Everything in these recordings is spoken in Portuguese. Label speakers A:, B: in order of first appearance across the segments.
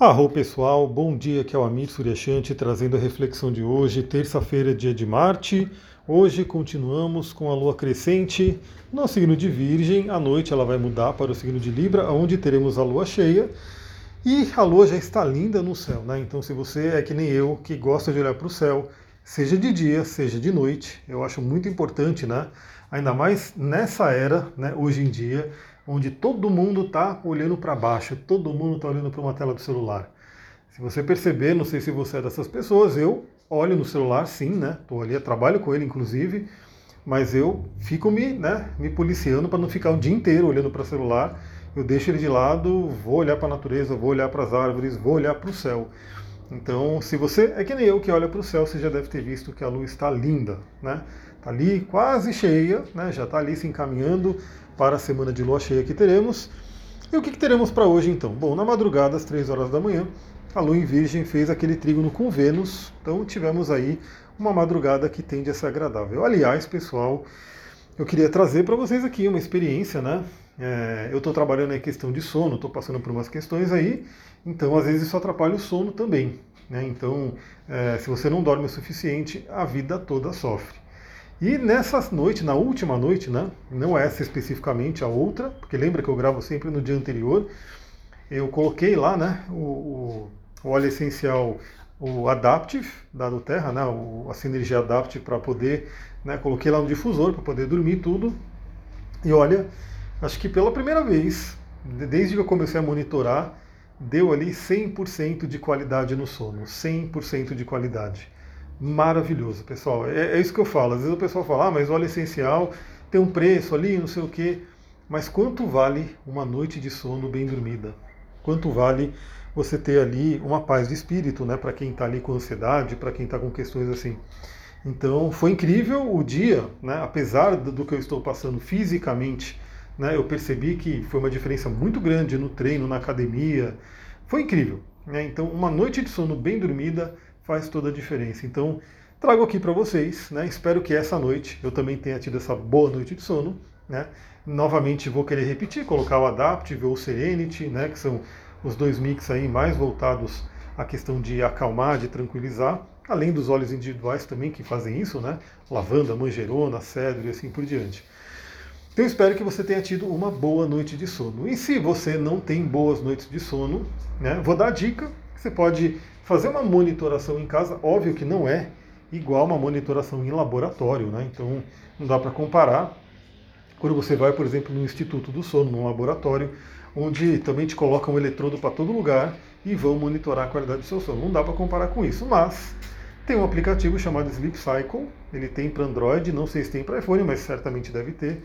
A: Arro pessoal, bom dia, aqui é o Amir Suryashanti trazendo a reflexão de hoje, terça-feira, dia de Marte. Hoje continuamos com a lua crescente no signo de Virgem. À noite ela vai mudar para o signo de Libra, onde teremos a lua cheia. E a lua já está linda no céu, né? Então, se você é que nem eu, que gosta de olhar para o céu, seja de dia, seja de noite, eu acho muito importante, né? Ainda mais nessa era, né, hoje em dia, onde todo mundo está olhando para baixo, todo mundo está olhando para uma tela do celular. Se você perceber, não sei se você é dessas pessoas, eu olho no celular, sim, né? Estou ali, trabalho com ele, inclusive, mas eu fico me, né, me policiando para não ficar o dia inteiro olhando para o celular. Eu deixo ele de lado, vou olhar para a natureza, vou olhar para as árvores, vou olhar para o céu. Então, se você é que nem eu que olha para o céu, você já deve ter visto que a lua está linda, né? Está ali quase cheia, né? já está ali se encaminhando para a semana de lua cheia que teremos. E o que, que teremos para hoje então? Bom, na madrugada, às 3 horas da manhã, a lua em Virgem fez aquele trígono com Vênus, então tivemos aí uma madrugada que tende a ser agradável. Aliás, pessoal, eu queria trazer para vocês aqui uma experiência, né? É, eu estou trabalhando em questão de sono, estou passando por umas questões aí, então às vezes isso atrapalha o sono também. Né? Então, é, se você não dorme o suficiente, a vida toda sofre. E nessa noite, na última noite, né, não essa especificamente, a outra, porque lembra que eu gravo sempre no dia anterior, eu coloquei lá né, o, o, óleo essencial, o Adaptive da Terra, né, o, a Synergia Adaptive para poder, né, coloquei lá no difusor para poder dormir tudo. E olha, acho que pela primeira vez, desde que eu comecei a monitorar, deu ali 100% de qualidade no sono, 100% de qualidade maravilhoso, pessoal. É, é, isso que eu falo. Às vezes o pessoal fala, ah, mas óleo essencial tem um preço ali, não sei o quê. Mas quanto vale uma noite de sono bem dormida? Quanto vale você ter ali uma paz de espírito, né? Para quem está ali com ansiedade, para quem está com questões assim. Então foi incrível o dia, né? Apesar do que eu estou passando fisicamente, né? Eu percebi que foi uma diferença muito grande no treino, na academia. Foi incrível. Né? Então uma noite de sono bem dormida faz toda a diferença. Então, trago aqui para vocês, né? Espero que essa noite eu também tenha tido essa boa noite de sono, né? Novamente vou querer repetir, colocar o Adaptive ou o Serenity, né? Que são os dois mix aí mais voltados à questão de acalmar, de tranquilizar, além dos óleos individuais também que fazem isso, né? Lavanda, manjerona, cedro e assim por diante. Então espero que você tenha tido uma boa noite de sono. E se você não tem boas noites de sono, né, vou dar a dica, você pode Fazer uma monitoração em casa, óbvio que não é igual uma monitoração em laboratório, né? Então não dá para comparar. Quando você vai, por exemplo, no Instituto do Sono, num laboratório, onde também te colocam um eletrodo para todo lugar e vão monitorar a qualidade do seu sono. Não dá para comparar com isso, mas tem um aplicativo chamado Sleep Cycle, ele tem para Android, não sei se tem para iPhone, mas certamente deve ter.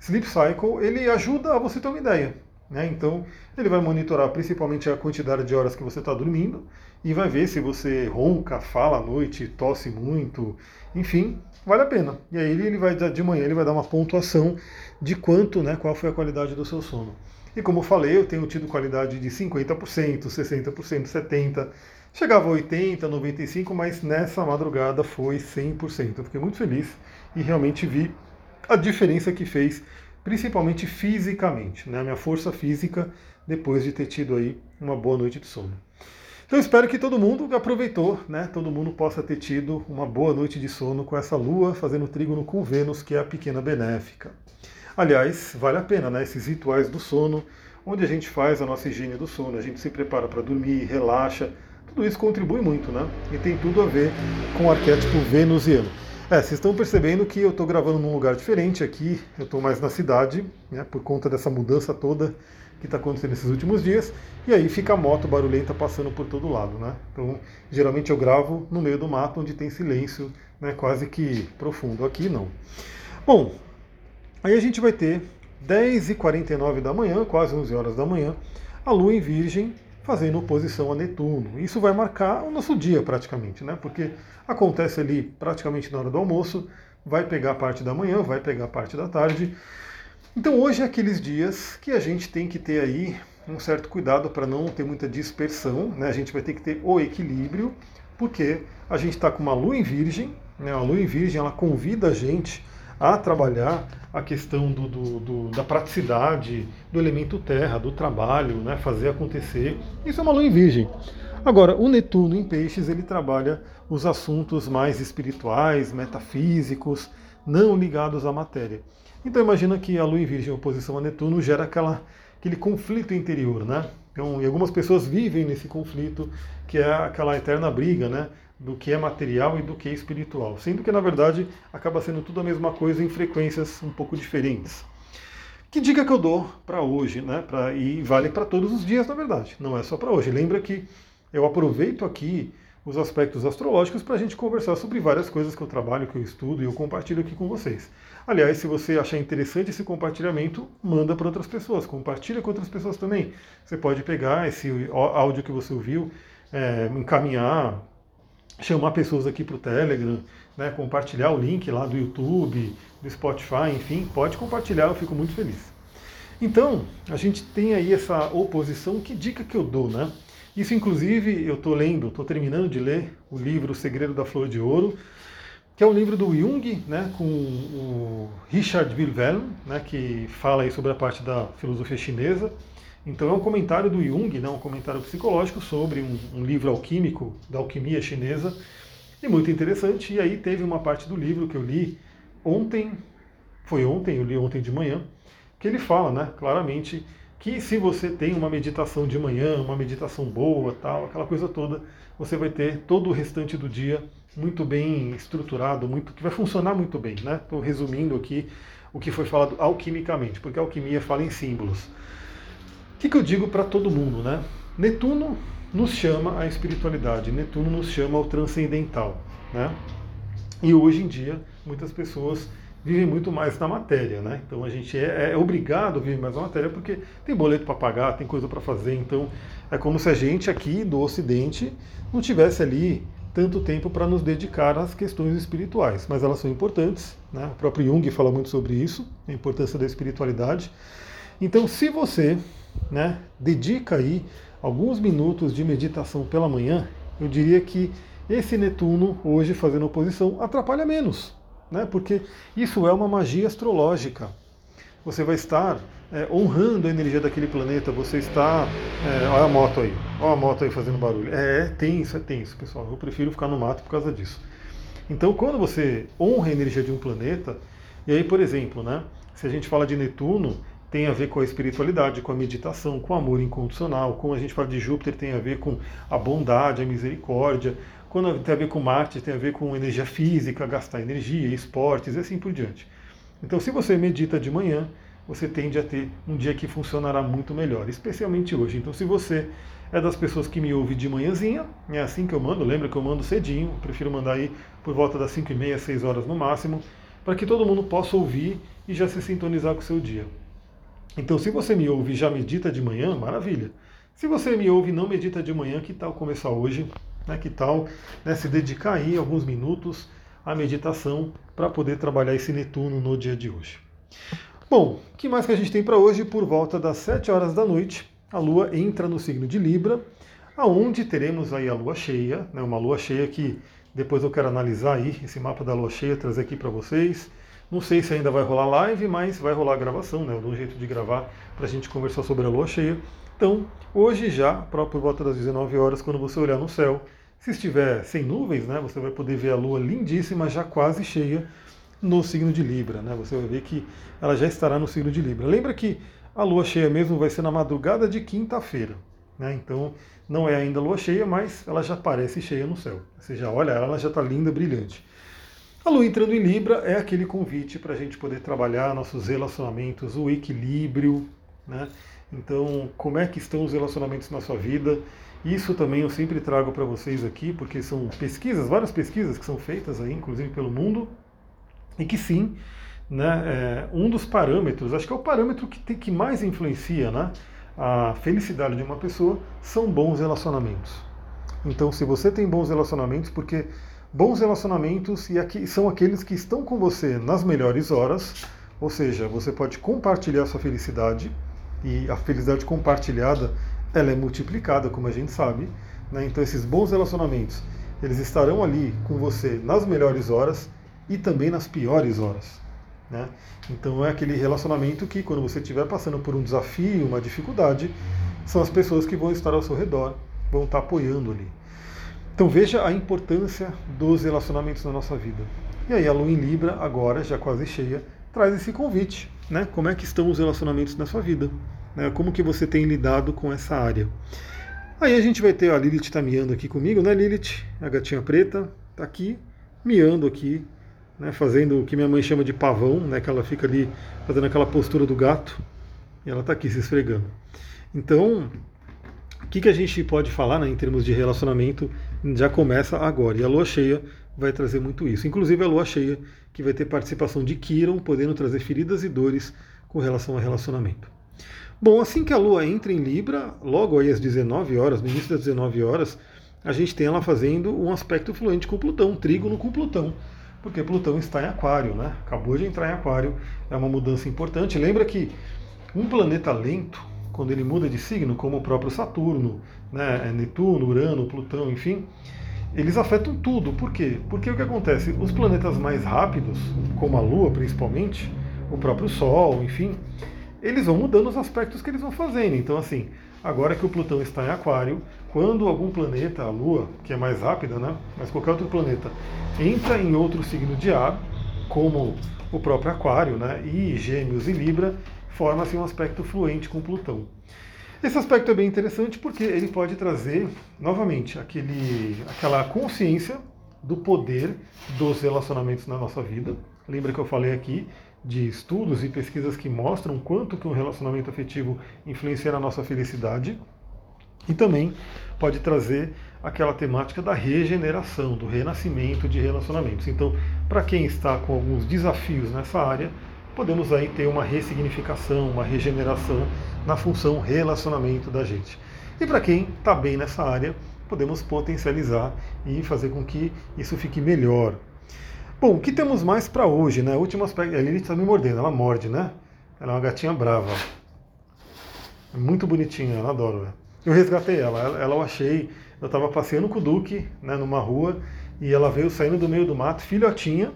A: Sleep Cycle, ele ajuda a você ter uma ideia. Né? Então, ele vai monitorar principalmente a quantidade de horas que você está dormindo e vai ver se você ronca, fala à noite, tosse muito, enfim, vale a pena. E aí ele vai de manhã ele vai dar uma pontuação de quanto, né, qual foi a qualidade do seu sono. E como eu falei, eu tenho tido qualidade de 50%, 60%, 70%, chegava a 80%, 95%, mas nessa madrugada foi 100%. Eu fiquei muito feliz e realmente vi a diferença que fez principalmente fisicamente, né? A minha força física depois de ter tido aí uma boa noite de sono. Então espero que todo mundo aproveitou, né? Todo mundo possa ter tido uma boa noite de sono com essa lua fazendo trígono com Vênus, que é a pequena benéfica. Aliás, vale a pena, né? Esses rituais do sono, onde a gente faz a nossa higiene do sono, a gente se prepara para dormir, relaxa, tudo isso contribui muito, né? E tem tudo a ver com o arquétipo venusiano. É, vocês estão percebendo que eu estou gravando num lugar diferente aqui, eu estou mais na cidade, né, por conta dessa mudança toda que está acontecendo nesses últimos dias, e aí fica a moto barulhenta passando por todo lado, né? Então, geralmente eu gravo no meio do mato, onde tem silêncio, né, quase que profundo. Aqui não. Bom, aí a gente vai ter 10h49 da manhã, quase 11 horas da manhã, a Lua em Virgem fazendo oposição a Netuno. Isso vai marcar o nosso dia praticamente, né? Porque acontece ali praticamente na hora do almoço, vai pegar parte da manhã, vai pegar parte da tarde. Então hoje é aqueles dias que a gente tem que ter aí um certo cuidado para não ter muita dispersão, né? A gente vai ter que ter o equilíbrio, porque a gente está com uma lua em virgem, né? A lua em virgem ela convida a gente a trabalhar a questão do, do, do, da praticidade, do elemento terra, do trabalho, né, fazer acontecer. Isso é uma lua em virgem. Agora, o Netuno em peixes, ele trabalha os assuntos mais espirituais, metafísicos, não ligados à matéria. Então imagina que a lua em virgem em oposição a Netuno gera aquela, aquele conflito interior, né? Então, e algumas pessoas vivem nesse conflito, que é aquela eterna briga, né? Do que é material e do que é espiritual. Sendo que, na verdade, acaba sendo tudo a mesma coisa em frequências um pouco diferentes. Que dica que eu dou para hoje, né? Pra, e vale para todos os dias, na verdade. Não é só para hoje. Lembra que eu aproveito aqui os aspectos astrológicos para a gente conversar sobre várias coisas que eu trabalho, que eu estudo e eu compartilho aqui com vocês. Aliás, se você achar interessante esse compartilhamento, manda para outras pessoas, compartilha com outras pessoas também. Você pode pegar esse áudio que você ouviu, é, encaminhar, chamar pessoas aqui para o Telegram, né, compartilhar o link lá do YouTube, do Spotify, enfim, pode compartilhar, eu fico muito feliz. Então, a gente tem aí essa oposição, que dica que eu dou, né? Isso, inclusive, eu estou lendo, estou terminando de ler o livro O Segredo da Flor de Ouro, que é um livro do Jung, né, com o Richard Wilhelm, né, que fala aí sobre a parte da filosofia chinesa. Então é um comentário do Jung, né, um comentário psicológico sobre um, um livro alquímico da alquimia chinesa, e muito interessante. E aí teve uma parte do livro que eu li ontem, foi ontem, eu li ontem de manhã, que ele fala, né, claramente que se você tem uma meditação de manhã, uma meditação boa, tal, aquela coisa toda, você vai ter todo o restante do dia muito bem estruturado, muito que vai funcionar muito bem, né? Estou resumindo aqui o que foi falado alquimicamente, porque a alquimia fala em símbolos. Que, que eu digo para todo mundo, né? Netuno nos chama à espiritualidade, Netuno nos chama ao transcendental, né? E hoje em dia muitas pessoas vivem muito mais na matéria, né? Então a gente é, é obrigado a viver mais na matéria porque tem boleto para pagar, tem coisa para fazer. Então é como se a gente aqui do Ocidente não tivesse ali tanto tempo para nos dedicar às questões espirituais, mas elas são importantes. Né? O próprio Jung fala muito sobre isso, a importância da espiritualidade. Então, se você né, dedica aí alguns minutos de meditação pela manhã, eu diria que esse Netuno, hoje fazendo oposição, atrapalha menos, né? porque isso é uma magia astrológica. Você vai estar é, honrando a energia daquele planeta, você está. É, olha a moto aí, olha a moto aí fazendo barulho. É, é tenso, é tenso, pessoal. Eu prefiro ficar no mato por causa disso. Então, quando você honra a energia de um planeta, e aí, por exemplo, né, se a gente fala de Netuno, tem a ver com a espiritualidade, com a meditação, com o amor incondicional. Como a gente fala de Júpiter, tem a ver com a bondade, a misericórdia. Quando tem a ver com Marte, tem a ver com energia física, gastar energia, esportes e assim por diante. Então, se você medita de manhã, você tende a ter um dia que funcionará muito melhor, especialmente hoje. Então, se você é das pessoas que me ouve de manhãzinha, é assim que eu mando, lembra que eu mando cedinho, prefiro mandar aí por volta das 5 e meia, 6 horas no máximo, para que todo mundo possa ouvir e já se sintonizar com o seu dia. Então, se você me ouve e já medita de manhã, maravilha. Se você me ouve e não medita de manhã, que tal começar hoje? Né? Que tal né, se dedicar aí alguns minutos à meditação para poder trabalhar esse Netuno no dia de hoje? Bom, o que mais que a gente tem para hoje? Por volta das 7 horas da noite, a Lua entra no signo de Libra, aonde teremos aí a Lua cheia, né, uma Lua cheia que depois eu quero analisar aí esse mapa da Lua cheia, trazer aqui para vocês. Não sei se ainda vai rolar live, mas vai rolar gravação, né? Eu dou um jeito de gravar para a gente conversar sobre a Lua cheia. Então, hoje já, por volta das 19 horas, quando você olhar no céu, se estiver sem nuvens, né, você vai poder ver a Lua lindíssima, já quase cheia, no signo de Libra. Né? Você vai ver que ela já estará no signo de Libra. Lembra que a lua cheia mesmo vai ser na madrugada de quinta-feira. Né? Então não é ainda lua cheia, mas ela já aparece cheia no céu. Você já olha ela, ela já está linda, brilhante. A lua entrando em Libra é aquele convite para a gente poder trabalhar nossos relacionamentos, o equilíbrio. Né? Então, como é que estão os relacionamentos na sua vida? Isso também eu sempre trago para vocês aqui, porque são pesquisas, várias pesquisas que são feitas aí, inclusive pelo mundo, e que sim, né, é, um dos parâmetros, acho que é o parâmetro que, tem, que mais influencia né, a felicidade de uma pessoa, são bons relacionamentos. Então, se você tem bons relacionamentos, porque bons relacionamentos e aqui, são aqueles que estão com você nas melhores horas, ou seja, você pode compartilhar sua felicidade, e a felicidade compartilhada ela é multiplicada, como a gente sabe. Né? Então, esses bons relacionamentos, eles estarão ali com você nas melhores horas e também nas piores horas. Né? Então é aquele relacionamento que quando você estiver passando por um desafio, uma dificuldade, são as pessoas que vão estar ao seu redor, vão estar apoiando ali. Então veja a importância dos relacionamentos na nossa vida. E aí a Lua em Libra, agora já quase cheia, traz esse convite. Né? Como é que estão os relacionamentos na sua vida? Né? Como que você tem lidado com essa área? Aí a gente vai ter a Lilith está miando aqui comigo, né Lilith? A gatinha preta está aqui, miando aqui, né, fazendo o que minha mãe chama de pavão, né, que ela fica ali fazendo aquela postura do gato, e ela está aqui se esfregando. Então, o que, que a gente pode falar né, em termos de relacionamento já começa agora, e a lua cheia vai trazer muito isso. Inclusive a lua cheia, que vai ter participação de Kiron, podendo trazer feridas e dores com relação ao relacionamento. Bom, assim que a lua entra em Libra, logo aí às 19 horas, no início das 19 horas, a gente tem ela fazendo um aspecto fluente com Plutão, um trígono com Plutão porque Plutão está em Aquário, né? Acabou de entrar em Aquário, é uma mudança importante. Lembra que um planeta lento, quando ele muda de signo, como o próprio Saturno, né, é Netuno, Urano, Plutão, enfim, eles afetam tudo. Por quê? Porque o que acontece? Os planetas mais rápidos, como a Lua principalmente, o próprio Sol, enfim, eles vão mudando os aspectos que eles vão fazendo. Então, assim, agora que o Plutão está em Aquário, quando algum planeta, a Lua, que é mais rápida, né, mas qualquer outro planeta, entra em outro signo de ar, como o próprio Aquário, né, e Gêmeos e Libra, forma-se um aspecto fluente com Plutão. Esse aspecto é bem interessante porque ele pode trazer, novamente, aquele, aquela consciência do poder dos relacionamentos na nossa vida. Lembra que eu falei aqui de estudos e pesquisas que mostram quanto que um relacionamento afetivo influencia na nossa felicidade. E também pode trazer aquela temática da regeneração, do renascimento de relacionamentos. Então, para quem está com alguns desafios nessa área, podemos aí ter uma ressignificação, uma regeneração na função relacionamento da gente. E para quem está bem nessa área, podemos potencializar e fazer com que isso fique melhor, Bom, o que temos mais para hoje, né? Último aspecto. A Lilith está me mordendo, ela morde, né? Ela é uma gatinha brava. É muito bonitinha, eu adoro ela. Eu resgatei ela, ela, ela eu achei. Eu estava passeando com o Duque, né, numa rua, e ela veio saindo do meio do mato, filhotinha,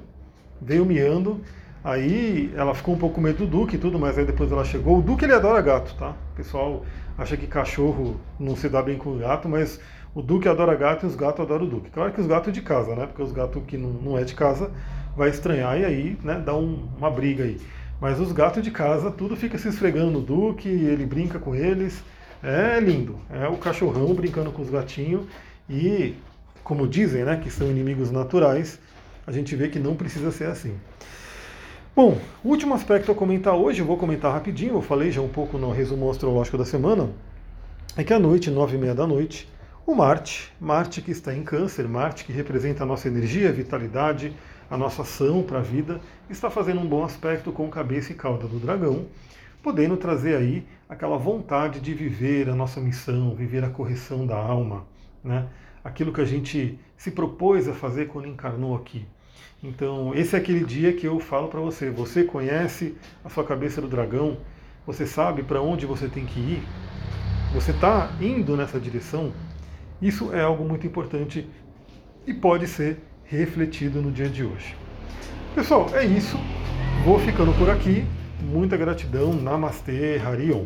A: veio miando. Aí ela ficou um pouco com medo do Duque e tudo, mas aí depois ela chegou. O Duque ele adora gato, tá? O pessoal acha que cachorro não se dá bem com gato, mas o Duque adora gato e os gatos adoram o Duque. Claro que os gatos de casa, né? Porque os gatos que não, não é de casa vai estranhar e aí né, dá um, uma briga aí. Mas os gatos de casa, tudo fica se esfregando no Duque, ele brinca com eles. É lindo. É o cachorrão brincando com os gatinhos. E, como dizem, né, que são inimigos naturais, a gente vê que não precisa ser assim. Bom, último aspecto a comentar hoje, vou comentar rapidinho, eu falei já um pouco no resumo astrológico da semana, é que à noite, nove e meia da noite, o Marte, Marte que está em Câncer, Marte que representa a nossa energia, a vitalidade, a nossa ação para a vida, está fazendo um bom aspecto com cabeça e cauda do dragão, podendo trazer aí aquela vontade de viver a nossa missão, viver a correção da alma, né? aquilo que a gente se propôs a fazer quando encarnou aqui. Então, esse é aquele dia que eu falo para você: você conhece a sua cabeça do dragão, você sabe para onde você tem que ir, você está indo nessa direção, isso é algo muito importante e pode ser refletido no dia de hoje. Pessoal, é isso. Vou ficando por aqui. Muita gratidão. Namastê, Harion.